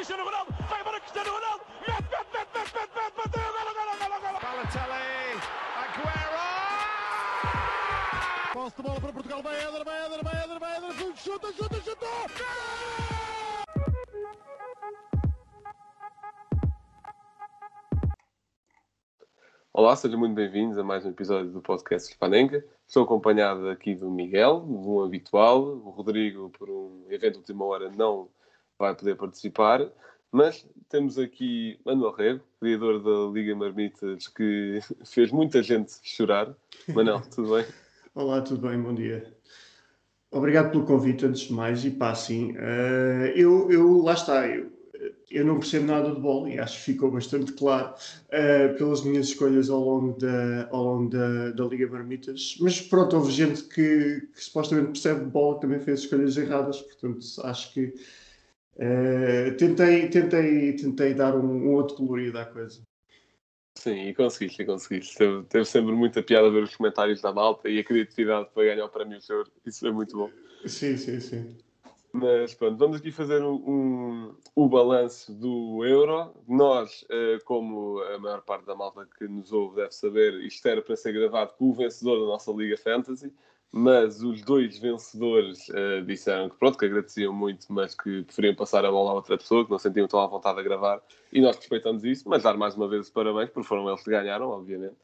Cristiano Ronaldo, vai embora Cristiano Ronaldo, mete, mete, mete, mete, mete, mete, bateu, golo, golo, golo, golo. Balotelli, Aguero! Posse de bola para Portugal, vai Éder, vai Éder, vai Éder, vai Éder, chuta, chuta, chuta! Olá, sejam muito bem-vindos a mais um episódio do podcast Hispanenca. Estou acompanhado aqui do Miguel, de um habitual. O Rodrigo, por um evento de última hora, não vai poder participar. Mas temos aqui Manuel Rego, criador da Liga Marmitas, que fez muita gente chorar. Manuel, tudo bem? Olá, tudo bem? Bom dia. Obrigado pelo convite, antes de mais. E pá, sim, eh, eu, eu, lá está, eu, eu não percebo nada de bola e acho que ficou bastante claro eh, pelas minhas escolhas ao longo da, ao longo da, da Liga Marmitas. Mas pronto, houve gente que, que supostamente percebe de bola que também fez escolhas erradas, portanto, acho que eh, tentei, tentei, tentei dar um, um outro colorido à coisa. Sim, e conseguiste, e conseguiste. Teve, teve sempre muita piada ver os comentários da malta e a criatividade para ganhar o prémio Choro. Isso é muito bom. Sim, sim, sim. Mas pronto, vamos aqui fazer um, um, o balanço do Euro. Nós, eh, como a maior parte da malta que nos ouve deve saber, isto era para ser gravado com o vencedor da nossa Liga Fantasy, mas os dois vencedores eh, disseram que pronto, que agradeciam muito, mas que preferiam passar a bola a outra pessoa, que não sentiam tão à vontade a gravar, e nós respeitamos isso, mas dar mais uma vez os parabéns, porque foram eles que ganharam, obviamente.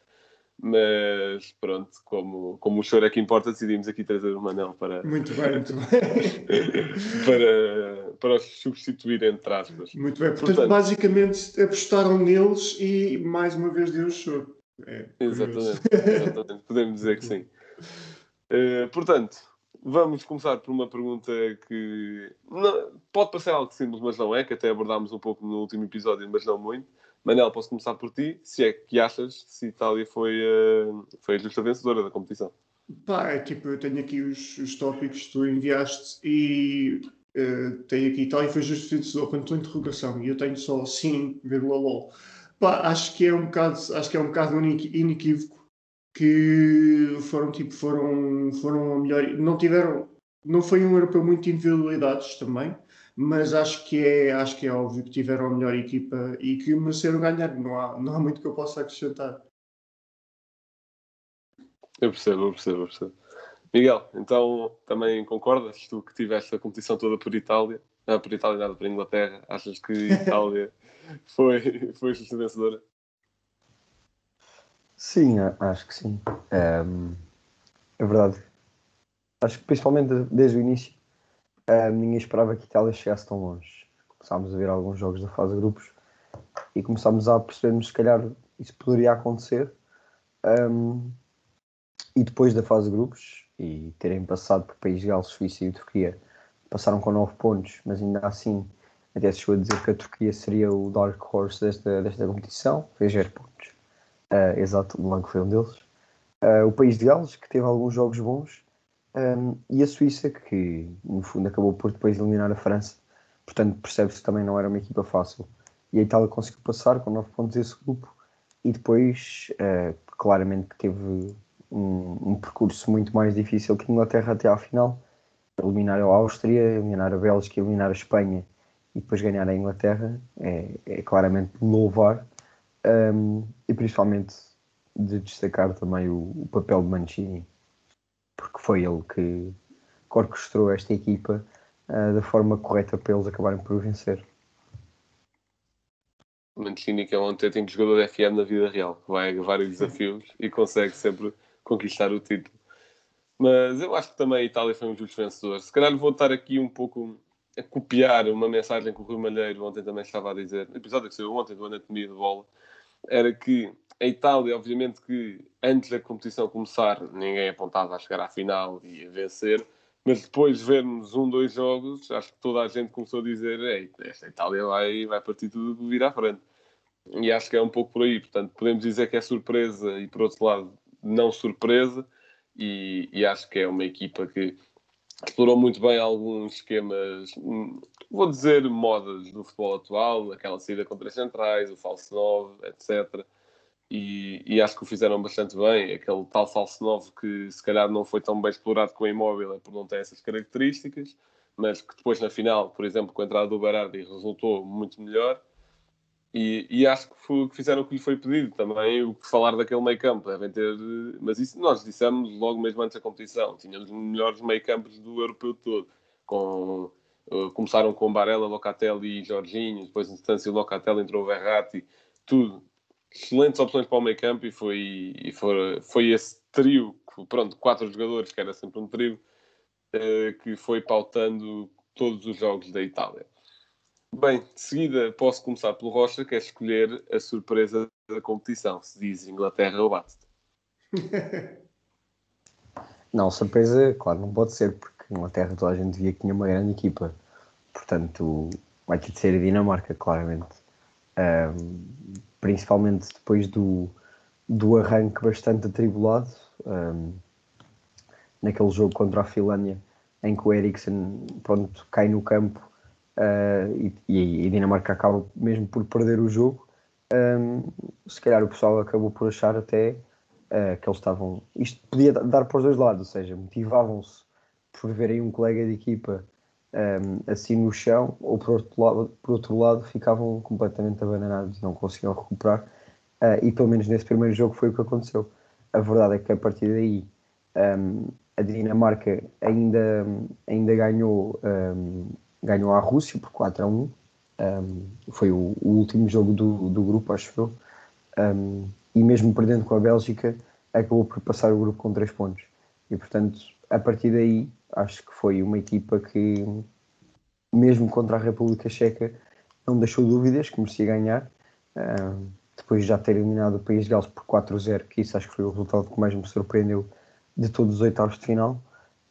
Mas pronto, como, como o choro é que importa, decidimos aqui trazer o Manel para, Muito bem, muito bem. para, para os substituir, entre aspas. Muito bem. Portanto, Portanto- basicamente apostaram neles e mais uma vez deu o choro. É. Exatamente, exatamente, podemos dizer que sim. Eh, portanto, vamos começar por uma pergunta que não- pode parecer algo simples, mas não é, que até abordámos um pouco no último episódio, mas não muito. Manel, posso começar por ti, se é que achas se Itália foi, eh, foi a justa vencedora da competição. Pá, é tipo, eu tenho aqui os, os tópicos que tu enviaste e eh, tenho aqui Itália foi justo vencedor quando estou interrogação e eu tenho só sim, vírgula lol. Pá, acho que é um bocado, acho que é um bocado inequívoco que foram tipo, foram, foram a melhor, não tiveram, não foi um europeu muito de individualidades também, mas acho que é, acho que é óbvio que tiveram a melhor equipa e que mereceram ganhar, não há, não há muito que eu possa acrescentar. Eu percebo, eu percebo, eu percebo. Miguel, então também concordas? Tu que tiveste a competição toda por Itália, ah, por Itália nada, por Inglaterra, achas que Itália foi, foi vencedora? Sim, acho que sim. Ehm, é verdade. Acho que principalmente de- desde o início ehm, ninguém esperava que a Itália chegasse tão longe. Começámos a ver alguns jogos da fase de grupos e começámos a percebermos se calhar isso poderia acontecer. E depois da fase de grupos e terem passado por País de Gales, Suíça e Turquia, passaram com 9 pontos, mas ainda assim até se chegou a dizer que a Turquia seria o dark horse desta, desta competição, fez 0 pontos. Uh, exato, o Blanco foi um deles. Uh, o país de Gales, que teve alguns jogos bons, um, e a Suíça, que no fundo acabou por depois eliminar a França. Portanto, percebe-se que também não era uma equipa fácil. E a Itália conseguiu passar com 9 pontos esse grupo, e depois, uh, claramente, que teve um, um percurso muito mais difícil que a Inglaterra até à final. Eliminar a Áustria, eliminar a Bélgica, eliminar a Espanha e depois ganhar a Inglaterra é, é claramente louvar. Um, e principalmente de destacar também o, o papel de Mancini, porque foi ele que orquestrou esta equipa uh, da forma correta para eles acabarem por vencer. Mancini, que é um autêntico jogador de FM na vida real, vai a vários desafios e consegue sempre conquistar o título. Mas eu acho que também a Itália foi um justo vencedor. Se calhar vou estar aqui um pouco a copiar uma mensagem que o Rui Malheiro ontem também estava a dizer, no episódio que saiu ontem do Anatomia de Bola, era que a Itália, obviamente que antes da competição começar, ninguém apontava a chegar à final e a vencer, mas depois de vermos um, dois jogos, acho que toda a gente começou a dizer Ei, esta Itália vai, vai partir tudo vir à frente. E acho que é um pouco por aí. Portanto, podemos dizer que é surpresa e, por outro lado, não surpresa. E, e acho que é uma equipa que explorou muito bem alguns esquemas, hum, vou dizer, modas do futebol atual, aquela saída com três centrais, o falso 9, etc. E, e acho que o fizeram bastante bem. Aquele tal falso 9 que se calhar não foi tão bem explorado com o imóvel é por não ter essas características. mas que depois na final, por exemplo, com a entrada do Berardi resultou muito melhor. E, e, acho que, foi, que fizeram o que lhe foi pedido também, o que falar daquele meio campo. Devem ter, mas isso nós dissemos logo mesmo antes da competição. Tínhamos os melhores meio campos do europeu todo. Com, uh, começaram com Barella, Locatelli e Jorginho, depois, em instância, Locatelli entrou o Verratti, tudo. Excelentes opções para o meio campo e foi, e foi, foi esse trio, pronto, quatro jogadores, que era sempre um trio, uh, que foi pautando todos os jogos da Itália. Bem, de seguida posso começar pelo Rocha, que é escolher a surpresa da competição. Se diz Inglaterra ou bate Não, surpresa, claro, não pode ser, porque Inglaterra toda a gente via que tinha uma grande equipa. Portanto, vai ter de ser a Dinamarca, claramente. Um, principalmente depois do, do arranque bastante atribulado, um, naquele jogo contra a Finlândia, em que o Eriksen pronto, cai no campo uh, e, e, a Dinamarca acaba mesmo por perder o jogo. Um, se calhar o pessoal acabou por achar até uh, que eles estavam. Isto podia dar para os dois lados, ou seja, motivavam-se por verem um colega de equipa um, assim no chão, ou por outro, lado, por outro lado ficavam completamente abandonados, não conseguiam recuperar. Uh, e pelo menos nesse primeiro jogo foi o que aconteceu. A verdade é que a partir daí um, a Dinamarca ainda, ainda ganhou um, ganhou a Rússia por 4 a 1. Um, foi o, o, último jogo do, do grupo, acho eu. Um, e mesmo perdendo com a Bélgica, acabou por passar o grupo com 3 pontos. E portanto, a partir daí, acho que foi uma equipa que, mesmo contra a República Checa, não deixou dúvidas que merecia ganhar. Um, depois de já ter eliminado o País de Gales por 4-0, que isso acho que foi o resultado que mais me surpreendeu de todos os oitavos de final.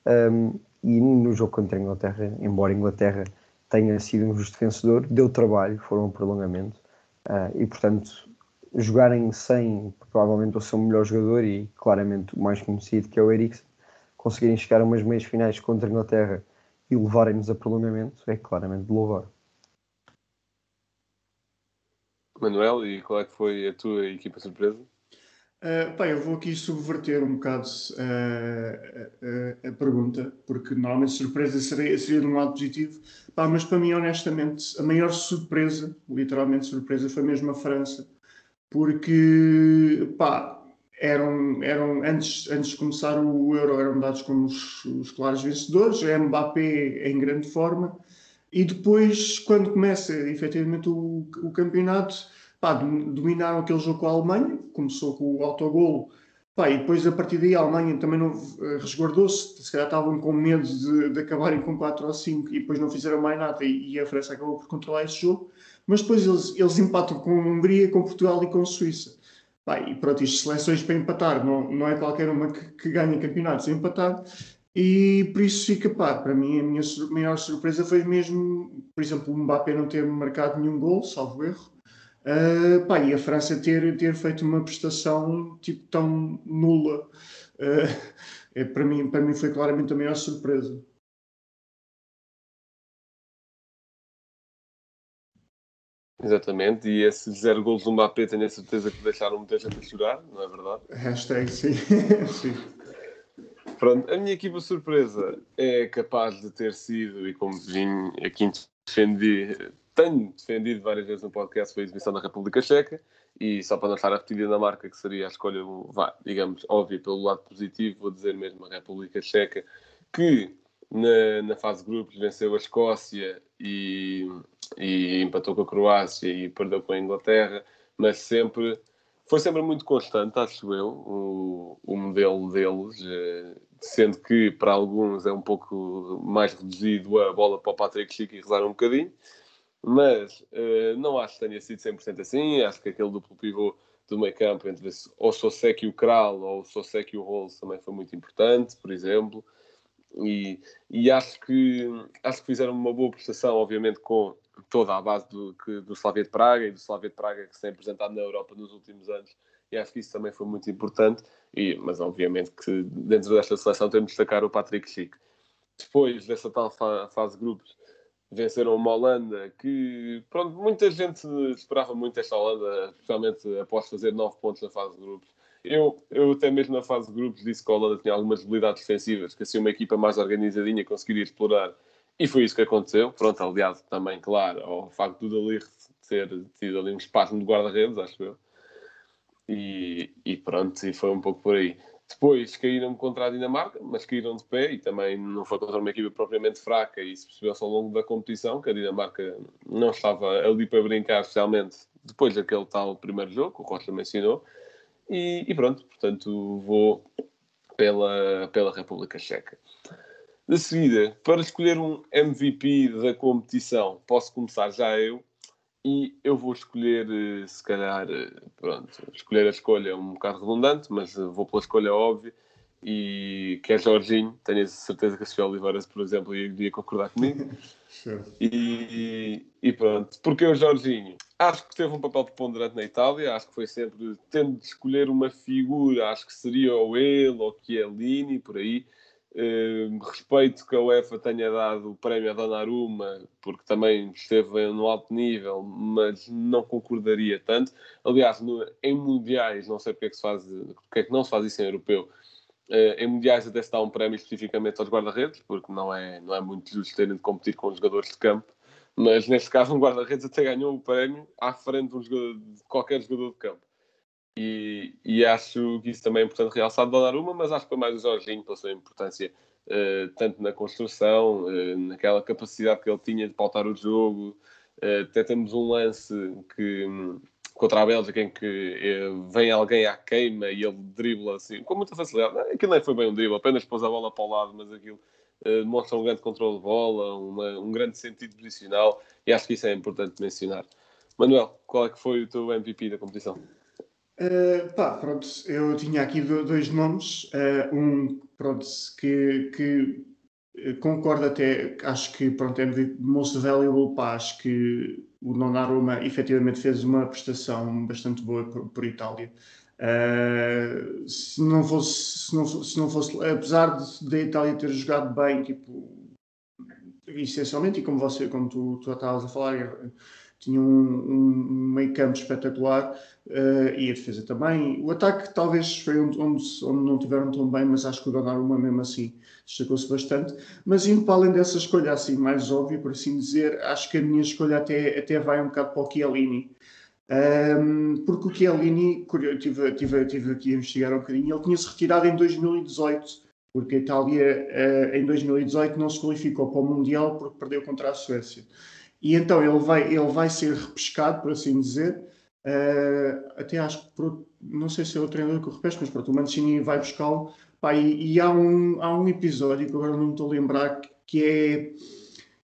Um, e no jogo contra a Inglaterra, embora a Inglaterra tenha sido um justo vencedor, deu trabalho, foram um prolongamento uh, e portanto jogarem sem provavelmente o seu melhor jogador e claramente o mais conhecido que é o Eriksen, conseguirem chegar a umas meias finais contra a Inglaterra e levarem-nos a prolongamento é claramente de louvar. Manuel, e qual é que foi a tua equipa surpresa? Uh, pá, eu vou aqui subverter um bocado uh, a pergunta, porque normalmente surpresa seria, seria de um lado positivo, pá, mas para mim, honestamente, a maior surpresa, literalmente surpresa, foi mesmo a França, porque pá, eram, eram antes, antes de começar o Euro, eram dados como os, os claros vencedores, a Mbappé em grande forma, e depois, quando começa efetivamente o, o campeonato pá, dominaram aquele jogo com a Alemanha, começou com o autogolo, pá, e depois a partir daí a Alemanha também não uh, resguardou-se, se calhar estavam com medo de, de, acabarem com 4 ou 5 e depois não fizeram mais nada e, e, a França acabou por controlar esse jogo, mas depois eles, eles empatam com a Hungria, com Portugal e com a Suíça. Pá, e pronto, isto seleções para empatar, não, não é qualquer uma que, que ganha campeonatos, é empatar. E por isso fica, pá, para mim a minha maior surpresa foi mesmo, por exemplo, o Mbappé não ter marcado nenhum gol, salvo erro, Uh, pá, e a França ter, ter feito uma prestação tipo tão nula uh, é, para, mim, para mim foi claramente a maior surpresa. Exatamente, e esses zero gols do Mbappé tenho a certeza que deixaram muita gente a chorar, não é verdade? Hashtag sim. sim. Pronto, a minha equipa surpresa é capaz de ter sido, e como vim aqui defendi tenho defendido várias vezes no podcast foi a exibição da República Checa e só para não estar a repetir na marca que seria a escolha, vá, digamos, óbvia pelo lado positivo, vou dizer mesmo a República Checa que na, na fase de grupos venceu a Escócia e, e empatou com a Croácia e perdeu com a Inglaterra, mas sempre foi sempre muito constante, acho eu, o, o modelo deles, eh, sendo que para alguns é um pouco mais reduzido a bola para o Patrick Chico e rezar um bocadinho, mas uh, não acho que tenha sido 100% assim. Acho que aquele duplo pivô do meio campo entre o Sosek e o Kral ou o Sosek e o Rolls também foi muito importante, por exemplo. E, e, acho, que, acho que fizeram uma boa prestação, obviamente, com toda a base do, que, do Slavia de Praga e do Slavia de Praga que se tem apresentado na Europa nos últimos anos. E acho que isso também foi muito importante. E, mas, obviamente, que dentro desta seleção temos de destacar o Patrick Schick. Depois dessa tal fa fase de grupos, venceram uma Holanda que, pronto, muita gente esperava muito esta Holanda, especialmente após fazer nove pontos na fase de grupos. Eu, eu até mesmo na fase de grupos disse que a Holanda tinha algumas habilidades defensivas, que assim uma equipa mais organizadinha conseguiria explorar e foi isso que aconteceu. Pronto, aliado também, claro, ao facto do Dalirre ter tido ali um espasmo de guarda-redes, acho eu. E, e pronto, e foi um pouco por aí. Depois caíram contra a Dinamarca, mas caíram de pé e também não foi contra uma equipa propriamente fraca e se percebeu-se ao longo da competição que a Dinamarca não estava ali para brincar, especialmente depois daquele tal primeiro jogo que o Costa mencionou. E, e pronto, portanto vou pela, pela República Checa. De seguida, para escolher um MVP da competição, posso começar já eu e eu vou escolher, eh, se calhar, eh, pronto, escolher a escolha é um bocado redundante, mas eh, vou pela escolha óbvia e que é Jorginho. Tenho a certeza que a Sofia Oliveira, por exemplo, iria concordar comigo. e, e pronto, porque o Jorginho? Acho que teve um papel preponderante na Itália, acho que foi sempre, tendo de escolher uma figura, acho que seria ou ele ou Chiellini, por aí. Uh, respeito que a UEFA tenha dado o prémio a Donnarumma, porque também esteve no alto nível, mas não concordaria tanto. Aliás, no, em mundiais, não sei porque é que, se faz, porque é que não se faz isso em europeu, uh, em mundiais até se dá um prémio especificamente aos guarda-redes, porque não é, não é muito justo terem de competir com os jogadores de campo, mas neste caso um guarda-redes até ganhou o prémio à frente de, um jogador, de qualquer jogador de campo. E, e, acho que isso também é importante realçar de Donnarumma, mas acho que foi mais o Jorginho pela sua importância, uh, tanto na construção, uh, naquela capacidade que ele tinha de pautar o jogo. Uh, até temos um lance que, contra a Bélgica em que vem alguém à queima e ele dribla assim, com muita facilidade. Aquilo nem foi bem um dribble, apenas pôs a bola para o lado, mas aquilo demonstra um grande controle de bola, uma, um grande sentido posicional e acho que isso é importante mencionar. Manuel, qual é que foi o teu MVP da competição? Uh, pá, pronto, eu tinha aqui dois nomes. Uh, um, pronto, que, que eh, concordo até, acho que pronto, é most valuable, pá, acho que o Donnarumma efetivamente fez uma prestação bastante boa por, por Itália. Uh, se não fosse, se não, se não fosse, apesar da Itália ter jogado bem, tipo, essencialmente, e como você, como tu, tu estavas a falar, tinha um, um meio campo espetacular uh, e a defesa também. O ataque talvez foi onde, onde, onde não tiveram tão bem, mas acho que o Donnarumma mesmo assim destacou-se bastante. Mas indo para além dessa escolha assim mais óbvia, por assim dizer, acho que a minha escolha até, até vai um bocado para o Chiellini. Um, porque o Chiellini, eu tive, tive, tive aqui a investigar um bocadinho, ele tinha-se retirado em 2018 porque a Itália uh, em 2018 não se qualificou para o Mundial porque perdeu contra a Suécia. E então ele vai, ele vai ser repescado, por assim dizer. Uh, até acho que, não sei se é o treinador que o repesca, mas pronto, o Mancini vai buscá-lo. E, e, há, um, há um episódio que agora não me estou a lembrar que é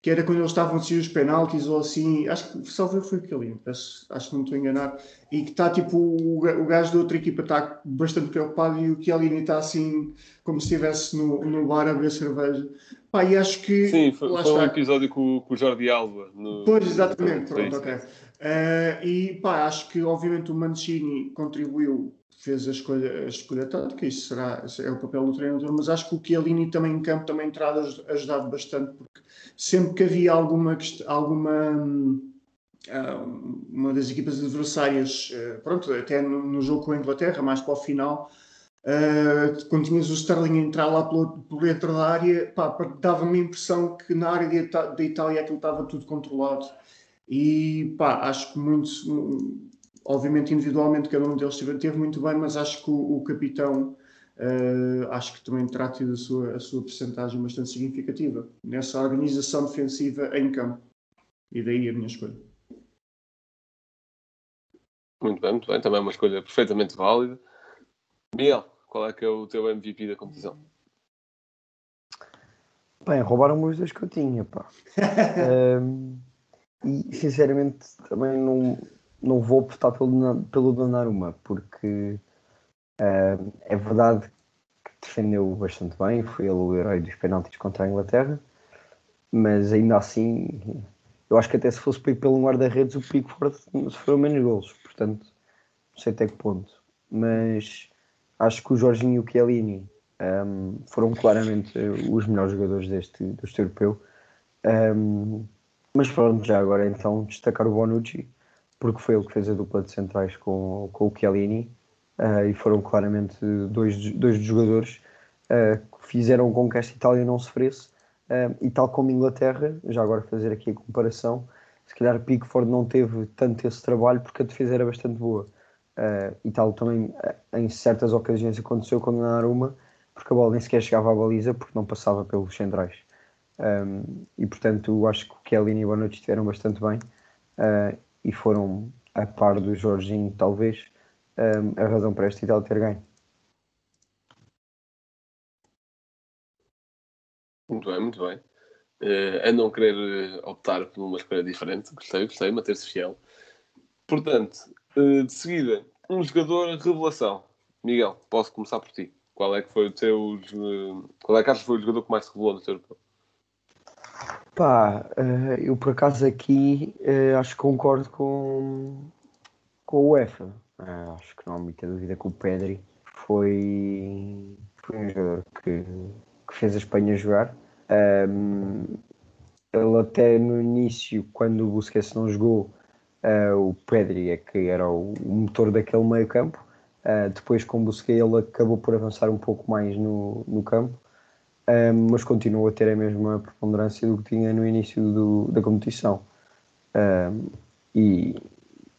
que era quando eles estavam a decidir os penaltis ou assim, acho que salvo foi aquele, acho, acho que não estou a enganar, e que está tipo, o, o gajo da outra equipa está bastante preocupado e o Chiellini está assim, como se estivesse no, no bar a beber cerveja. Pá, e acho que... Sim, foi, foi um episódio com, com o Jordi Alba. No, pois, exatamente, no, pronto, ok. Uh, e pá, acho que obviamente o Mancini contribuiu fez a escolha, a escolha tática, isso será, é o papel do treinador, mas acho que o Chiellini também em campo também terá ajudado bastante, porque sempre que havia alguma, alguma ah, uma das equipas adversárias, ah, pronto, até no, jogo com a Inglaterra, mais para o final, Uh, quando tinhas o Sterling entrar lá pelo, pelo dentro da área, dava-me a impressão que na área da Itália aquilo estava tudo controlado. E pá, acho que muito, obviamente individualmente cada um deles teve, teve muito bem, mas acho que o, o capitão Uh, acho que também terá tido a sua, a sua percentagem bastante significativa nessa organização defensiva em campo. E daí a minha escolha. Muito bem, muito bem. Também é uma escolha perfeitamente válida. Miguel, qual é que é o teu MVP da competição? Bem, roubaram-me os dois que eu tinha, pá. um, e sinceramente também não, não vou optar pelo, pelo Donnarumma, porque Uh, é verdade que defendeu bastante bem, foi ele o herói dos penaltis contra a Inglaterra, mas ainda assim, eu acho que até se fosse ir pelo guarda-redes, o Pickford sofreu menos golos, portanto, não sei até que ponto. Mas acho que o Jorginho e o Chiellini um, foram claramente os melhores jogadores deste, deste europeu. Um, mas pronto, já agora então destacar o Bonucci, porque foi ele que fez a dupla de centrais com, com o Chiellini uh, e foram claramente dois, dois jogadores uh, que fizeram com que esta Itália não sofresse Um, e tal como Inglaterra, já agora fazer aqui a comparação, se calhar Pickford não teve tanto esse trabalho porque a defesa era bastante boa. Uh, e tal também em certas ocasiões aconteceu com Donnarumma, porque a bola nem sequer chegava à baliza porque não passava pelos centrais. Um, e portanto acho que o Kelly e o Bonucci estiveram bastante bem uh, e foram a par do Jorginho talvez um, a razão para este Itália ter ganho. Muito bem, muito bem. Uh, a não querer optar por uma escolha diferente, gostei, gostei, manter-se fiel. Portanto, de seguida, um jogador revelação. Miguel, posso começar por ti. Qual é que foi o teu. Uh, qual é que achas que foi o jogador que mais se revelou no teu europeu? Pá, uh, eu por acaso aqui acho que concordo com, com o UEFA. Acho que não há muita dúvida que o Pedri foi, foi um jogador que, que fez a Espanha jogar. Um, ele até no início, quando o Busquets não jogou, o Pedri é que era o, motor daquele meio campo. depois com o Busquets ele acabou por avançar um pouco mais no, no campo um, mas continua a ter a mesma preponderância do que tinha no início do, da competição. Um, e,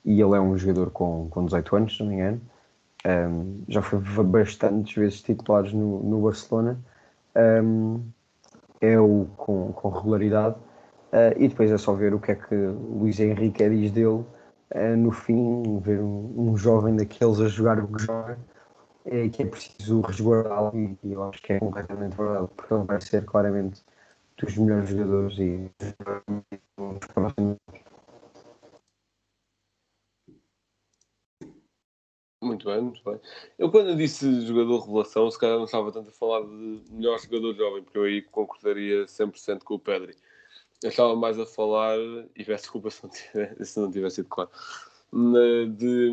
e, ele é um jogador com, com 18 anos, se não me engano. Um, já foi bastantes vezes titulares no, no Barcelona. é o com, com regularidade. Uh, e depois é só ver o que é que Luís Henrique diz dele. Uh, no fim, ver um, um jovem daqueles a jogar o que joga é que é preciso resguardá-lo e, eu acho que é completamente verdade, porque ele vai ser claramente dos melhores jogadores e muito bem, muito bem. Eu quando disse jogador revelação, se calhar não estava tanto a falar de melhor jogador jovem, porque eu aí concordaria 100% com o Pedri. Eu estava mais a falar, e peço desculpa se não, tivesse, se não tivesse sido claro, de,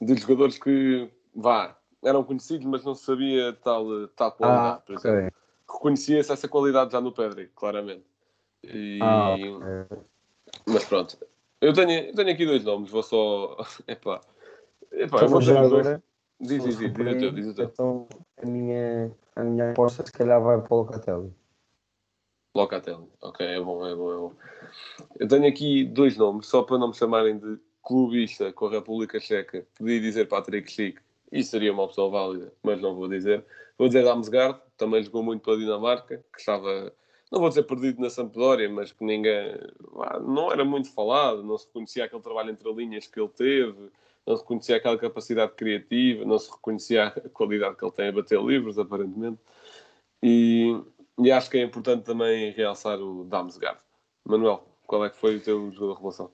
de jogadores que, vá, eram conhecidos, mas não sabia tal, tal qualidade, ah, por exemplo. Okay. Reconhecia-se essa qualidade já no Pedri, claramente. E... Ah, okay. Mas pronto. Eu tenho, eu tenho aqui dois nomes, vou só. Epá. Epá, eu vou ter dois. Diz, diz, diz, diz diz. Então a minha, a minha aposta se calhar vai para o Locatelli. Locatelli, ok, é bom, é bom, é bom. Eu tenho aqui dois nomes, só para não me chamarem de clubista com a República Checa. Podia dizer Patrick Schick, isso seria uma opção válida, mas não vou dizer. Vou dizer Damsgaard, também jogou muito pela Dinamarca, que estava, não vou dizer perdido na Sampdoria, mas que ninguém, não era muito falado, não se reconhecia aquele trabalho entre linhas que ele teve, não se reconhecia aquela capacidade criativa, não se reconhecia a qualidade que ele tem a bater livros, aparentemente. E, e acho que é importante também realçar o Damsgaard. Manuel, qual é que foi o teu jogo de revelação?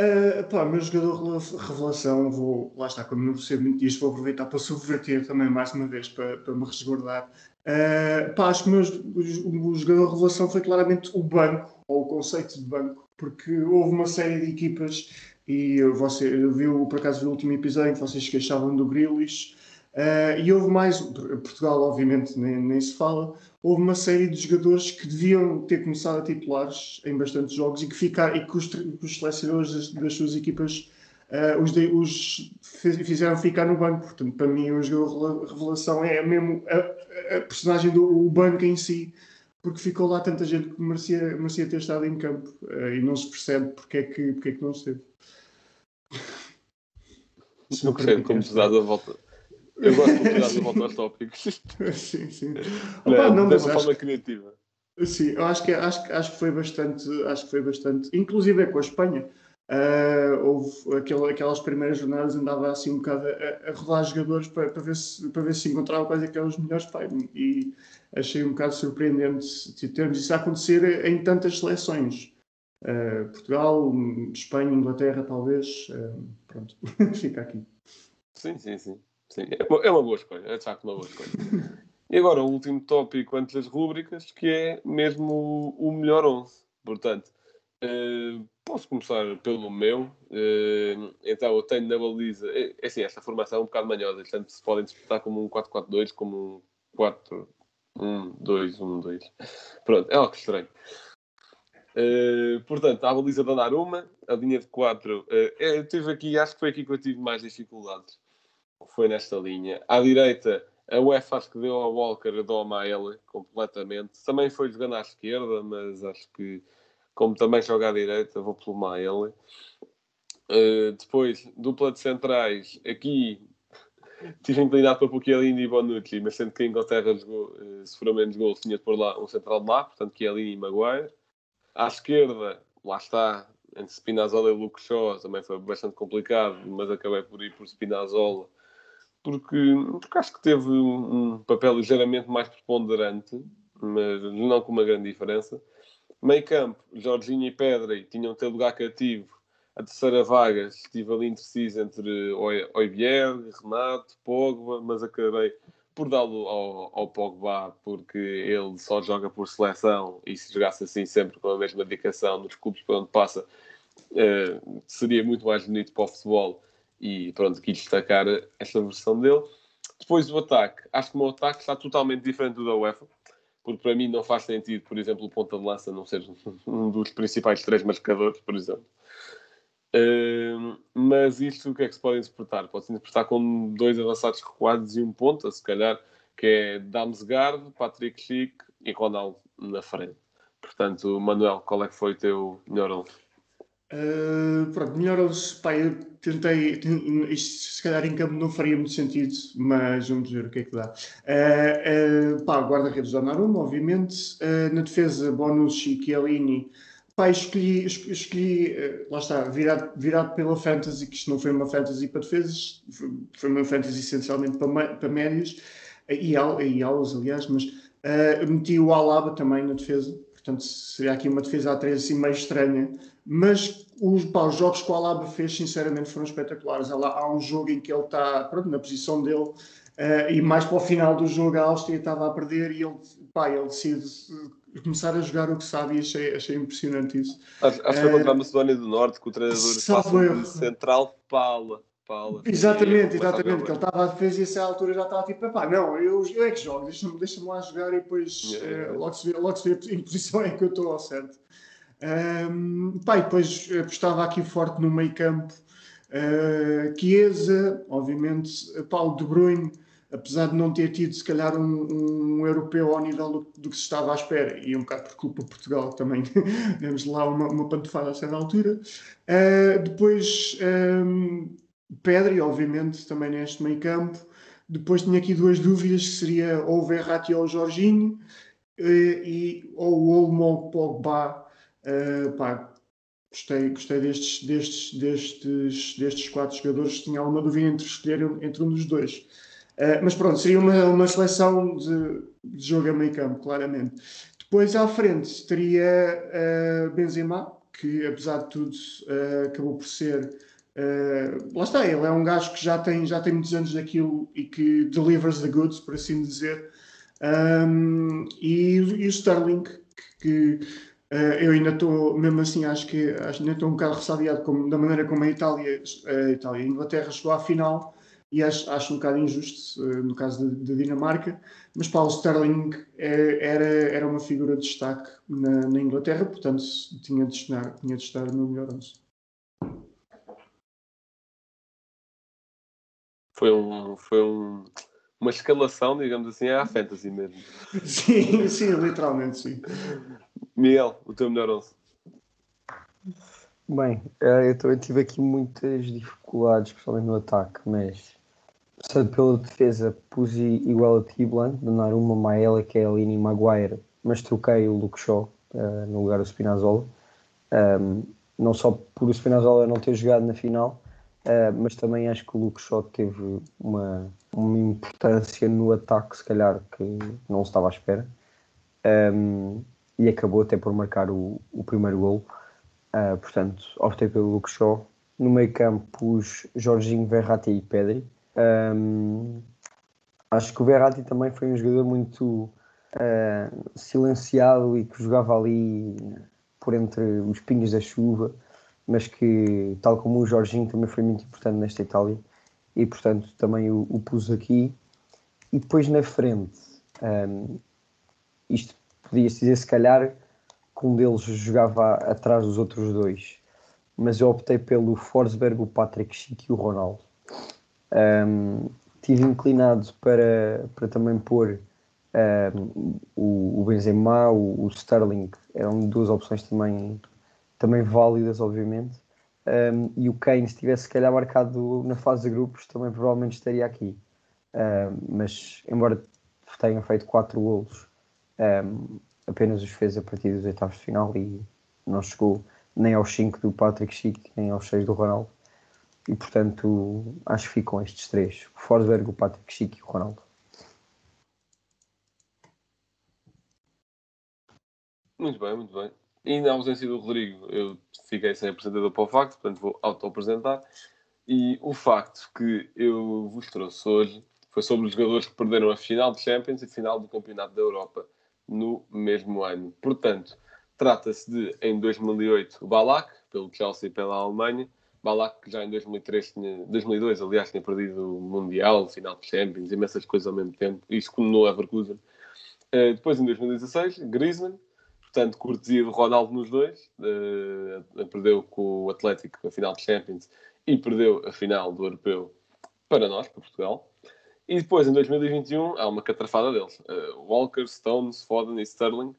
Uh, pá, meu jogador revelação, vou, lá está, como não percebo muito disto, vou aproveitar para subverter também mais uma vez para, para me resguardar. Uh, pá, acho que o, meu, jogador revelação foi claramente o banco, ou o conceito de banco, porque houve uma série de equipas e você viu, por acaso, o último episódio em que vocês queixavam do Grealish, Uh, e houve mais, Portugal obviamente nem, nem, se fala, houve uma série de jogadores que deviam ter começado a titulares em bastantes jogos e que, ficar, e que os, os selecionadores das, das, suas equipas uh, os, os, fizeram ficar no banco. Portanto, para mim, o jogador revelação é mesmo a, a personagem do banco em si, porque ficou lá tanta gente que merecia, merecia ter estado em campo uh, e não se percebe porque é que, porque é que não esteve. Não percebo como se dá a volta eu gosto de tirar de volta aos tópicos. sim, sim. Opa, não, de uma forma acho, criativa. Sim, eu acho que, acho, acho que foi bastante, acho que foi bastante, inclusive é com a Espanha. Uh, houve aquela, aquelas primeiras jornadas andava assim um bocado a, a rodar jogadores para, para, ver se, para ver se encontrava quais é que eram os melhores pai, e achei um bocado surpreendente termos isso a acontecer em tantas seleções uh, Portugal, Espanha, Inglaterra talvez uh, pronto, fica aqui sim, sim, sim Sim, é uma boa escolha, é de facto uma boa escolha. E agora o último tópico antes das rúbricas, que é mesmo o, melhor 11. Portanto, uh, posso começar pelo meu. Uh, então, eu tenho na baliza. É, é assim, esta formação é um bocado manhosa, portanto, se podem disputar como um 4-4-2, como um 4-1-2-1-2. Pronto, é algo estranho. Uh, portanto, a baliza da Naruma, a linha de 4. Uh, eu tive aqui, acho que foi aqui que eu tive mais dificuldades foi nesta linha. À direita, A UEFA acho que deu ao Walker doma a ele completamente. Também foi jogando à esquerda, mas acho que, como também joga à direita, vou pelo Maele. Uh, depois, dupla de centrais. Aqui tive inclinado para Chiellini e Bonucci, mas sendo que a Inglaterra jogou, uh, se for menos gols, tinha de pôr lá um central de lá, portanto Chiellini e Maguire. À esquerda, lá está, entre Spinazzola e Luke Shaw, também foi bastante complicado, mas acabei por ir por Spinazzola porque, porque acho que teve um, papel ligeiramente mais preponderante, mas não com uma grande diferença. Meio campo, Jorginho e Pedri tinham ter lugar cativo. A terceira vaga estive ali indeciso entre Oibier, Renato, Pogba, mas acabei por dá-lo ao, ao, Pogba porque ele só joga por seleção e se jogasse assim sempre com a mesma dedicação nos clubes por onde passa, uh, seria muito mais bonito para o futebol e pronto, quis destacar esta versão dele. Depois do ataque, acho que o meu ataque está totalmente diferente do da UEFA, porque para mim não faz sentido, por exemplo, o ponta de lança não ser um dos principais três marcadores, por exemplo. Uh, mas isto o que é que se pode interpretar? Pode-se interpretar com dois avançados recuados e um ponta, se calhar, que é Damsgaard, Patrick Schick e Ronaldo na frente. Portanto, Manuel, qual é que foi o teu melhor 11? Uh, pronto, melhor eles, pá, eu tentei, isto se calhar em campo não faria muito sentido, mas vamos ver o que é que dá. Uh, uh, pá, guarda-redes Donnarumma, obviamente, na defesa Bonucci, Chiellini, pá, escolhi, escolhi lá está, virado, virado pela Fantasy, que isto não foi uma Fantasy para defesas, foi uma Fantasy essencialmente para, para médios, e, e aulas, aliás, mas meti o Alaba também na defesa, portanto seria aqui uma defesa a três assim meio estranha, mas os, pá, os jogos que o Alaba fez, sinceramente, foram espetaculares. Há, há um jogo em que ele está na posição dele uh, e mais para o final do jogo a Áustria estava a perder e ele, pá, ele decide começar a jogar o que sabe e achei, achei impressionante isso. Acho, acho que foi contra a Macedónia do Norte que o treinador passa central Paula. Paula. Exatamente, exatamente, que ele estava a defesa e a essa altura já estava tipo, pá, não, eu, eu é que jogo, deixa-me deixa lá jogar e depois yeah. uh, logo, se vê, logo se vê em que posição é que eu estou ao certo. Um, pá, depois apostava aqui forte no meio campo. Uh, Chiesa, obviamente, Paulo De Bruyne, apesar de não ter tido se calhar um, um europeu ao nível do, do, que se estava à espera, e um bocado por culpa de Portugal também, demos lá uma, uma pantofada a certa altura. Uh, depois um, Pedri, obviamente, também neste meio campo. Depois tinha aqui duas dúvidas, que seria ou o Verratti ou o Jorginho, uh, e, ou o Olmo Pogba Uh, pá, gostei, gostei destes, destes, destes, destes quatro jogadores. Tinha alguma dúvida entre escolher entre um dos dois. Uh, mas pronto, seria uma, uma seleção de, de jogo a meio campo, claramente. Depois à frente teria uh, Benzema, que apesar de tudo uh, acabou por ser. Uh, lá está, ele é um gajo que já tem, já tem muitos anos naquilo e que delivers the goods, por assim dizer. Um, e, e o Sterling, que, que eu ainda estou, mesmo assim, acho que acho, ainda estou um bocado ressabiado com, da maneira como a Itália, a, Itália, a Inglaterra chegou à final e acho, acho um bocado injusto uh, no caso da Dinamarca, mas Paulo Sterling é, era, era uma figura de destaque na, na, Inglaterra, portanto tinha de estar, tinha de estar no melhor 11. Foi um, foi um, uma escalação, digamos assim, à fantasy mesmo. Sim, sim, literalmente, sim. Miguel, o teu melhor 11. Bem, eh, eu também tive aqui muitas dificuldades, principalmente no ataque, mas começando pela defesa, pus igual a Tiblan, Donnarumma, Maela, Kelly e Maguire, mas troquei o Luke Shaw uh, no lugar do Spinazzola. Um, não só por o Spinazzola não ter jogado na final, uh, mas também acho que o Luke Shaw teve uma, uma importância no ataque, se calhar, que não se estava à espera. Um, e acabou até por marcar o, o primeiro gol. Uh, portanto, optei pelo Luke Shaw. No meio campo pus Jorginho, Verratti e Pedri. Um, acho que o Verratti também foi um jogador muito uh, silenciado e que jogava ali por entre os pingos da chuva, mas que, tal como o Jorginho, também foi muito importante nesta Itália e, portanto, também o, o pus aqui. E depois na frente, um, isto podia-se dizer se calhar que um deles jogava atrás dos outros dois, mas eu optei pelo Forsberg, o Patrick Schick e o Ronaldo. Um, tive inclinado para, para também pôr um, o, o Benzema, o, o Sterling, eram duas opções também, também válidas, obviamente. Um, e o Kane, se tivesse se calhar marcado na fase de grupos, também provavelmente estaria aqui. Um, mas, embora tenha feito 4 golos, um, apenas os fez a partir dos oitavos de final e não chegou nem aos 5 do Patrick Schick, nem aos 6 do Ronaldo. E portanto, acho que ficam estes três: o Forsberg, o Patrick Schick e o Ronaldo. Muito bem, muito bem. E na ausência do Rodrigo, eu fiquei sem apresentador para o facto, portanto vou auto-apresentar. E o facto que eu vos trouxe hoje foi sobre os jogadores que perderam a final de Champions e a final do Campeonato da Europa no mesmo ano. Portanto, trata-se de, em 2008, o Balak, pelo Chelsea e pela Alemanha. Balak, que já em 2003 tinha, 2002, aliás, tinha perdido o Mundial, o final de Champions, imensas coisas ao mesmo tempo. Isso no Leverkusen. Uh, depois, em 2016, Griezmann, portanto, cortesia do Ronaldo nos dois. Uh, perdeu com o Atlético a final de Champions e perdeu a final do Europeu para nós, para Portugal. E depois, em 2021, há uma catrafada deles. Uh, Walker, Stones, Foden e Sterling.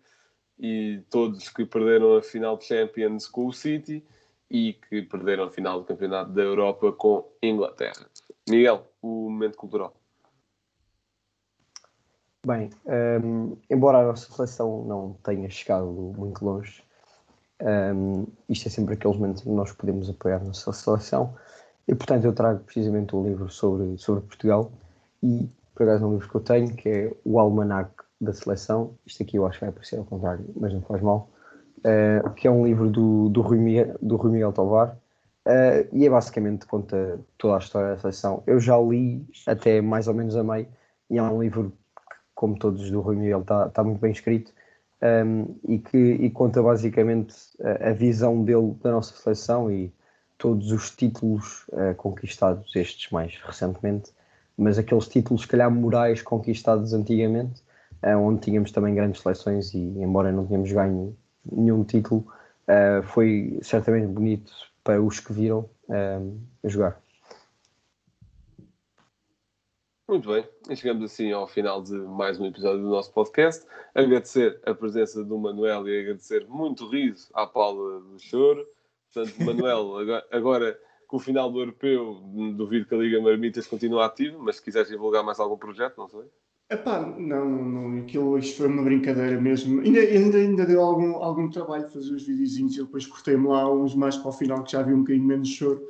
E todos que perderam a final de Champions com o City e que perderam a final do Campeonato da Europa com Inglaterra. Miguel, o momento cultural. Bem, um, embora a nossa seleção não tenha chegado muito longe, um, isto é sempre aqueles momentos em que nós podemos apoiar a nossa seleção e, portanto, eu trago precisamente um livro sobre, sobre Portugal e, por acaso, é um livro que eu tenho, que é o Almanac da Seleção. Isto aqui eu acho que vai parecer ao contrário, mas não faz mal. Uh, que é um livro do, do, Rui, Miguel, do Rui Miguel Tovar, uh, e é basicamente conta toda a história da seleção. Eu já li até mais ou menos a meio, e é um livro que, como todos do Rui Miguel, está tá muito bem escrito, um, ehm, e que e conta basicamente a, a, visão dele da nossa seleção e todos os títulos uh, conquistados, estes mais recentemente, mas aqueles títulos, se calhar, morais conquistados antigamente, onde tínhamos também grandes seleções e, embora não tenhamos ganho nenhum título, uh, foi certamente bonito para os que viram a jogar. Muito bem, chegamos assim ao final de mais um episódio do nosso podcast. Agradecer a presença do Manuel e agradecer muito riso à Paula do Choro. Portanto, Manuel, agora com o final do europeu, duvido que a Liga Marmitas continue ativa, mas se quiseres divulgar mais algum projeto, não sei. Epá, não, não, aquilo isto foi uma brincadeira mesmo. Ainda, ainda, ainda deu algum, algum trabalho fazer os videozinhos e depois cortei-me lá uns mais para o final que já havia um bocadinho menos choro.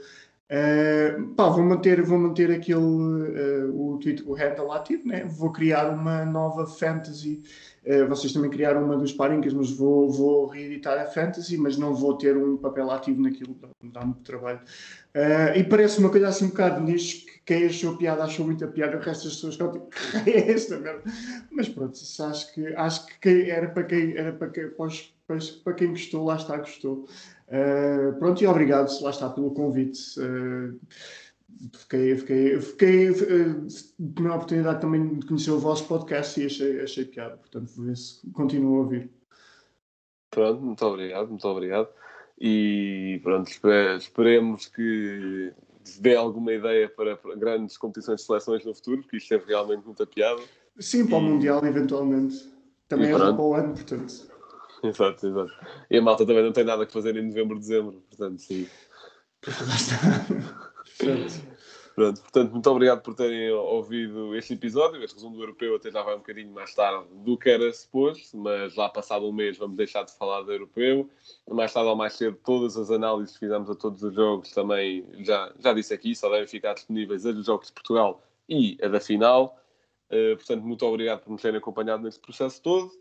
Uh, pá, vou manter, vou manter aquele, uh, o, Twitter, o handle ativo, né? vou criar uma nova fantasy. Uh, vocês também criaram uma dos Parincas, mas vou, vou reeditar a fantasy, mas não vou ter um papel ativo naquilo, dá muito trabalho. e parece uma coisa assim um bocado nicho quem achou piada achou muita piada, o resto das pessoas ficam tipo, que é esta merda? Mas pronto, isso acho que, acho que era para quem, era para quem, para, para quem gostou, lá está, gostou. Uh, pronto, e obrigado, lá está, pelo convite. Uh, fiquei, fiquei, fiquei uh, tive a oportunidade também de conhecer o vosso podcast e achei, achei piada, portanto, vou ver se continuo a ouvir. Pronto, muito obrigado, muito obrigado. E pronto, esperemos que dê alguma ideia para, para, grandes competições de seleções no futuro, porque isto é realmente muita piada. Sim, para e... o Mundial, eventualmente. Também é para o ano, portanto. Exato, exato. E a malta também não tem nada que fazer em novembro, dezembro, portanto, sim. Pronto, portanto, muito obrigado por terem ouvido este episódio. Este resumo do europeu até já vai um bocadinho mais tarde do que era suposto, mas lá passado um mês vamos deixar de falar do europeu. Mais tarde ou mais cedo, todas as análises que fizemos a todos os jogos também já, já disse aqui, só devem ficar disponíveis a dos jogos de Portugal e a da final. Uh, portanto, muito obrigado por nos terem acompanhado neste processo todo.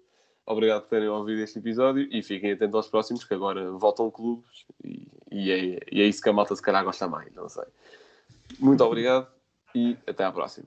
Obrigado por terem ouvido este episódio e fiquem atentos aos próximos, que agora voltam clubes e, e, é, e é isso que a malta se calhar gosta mais, não sei. Muito obrigado e até à próxima.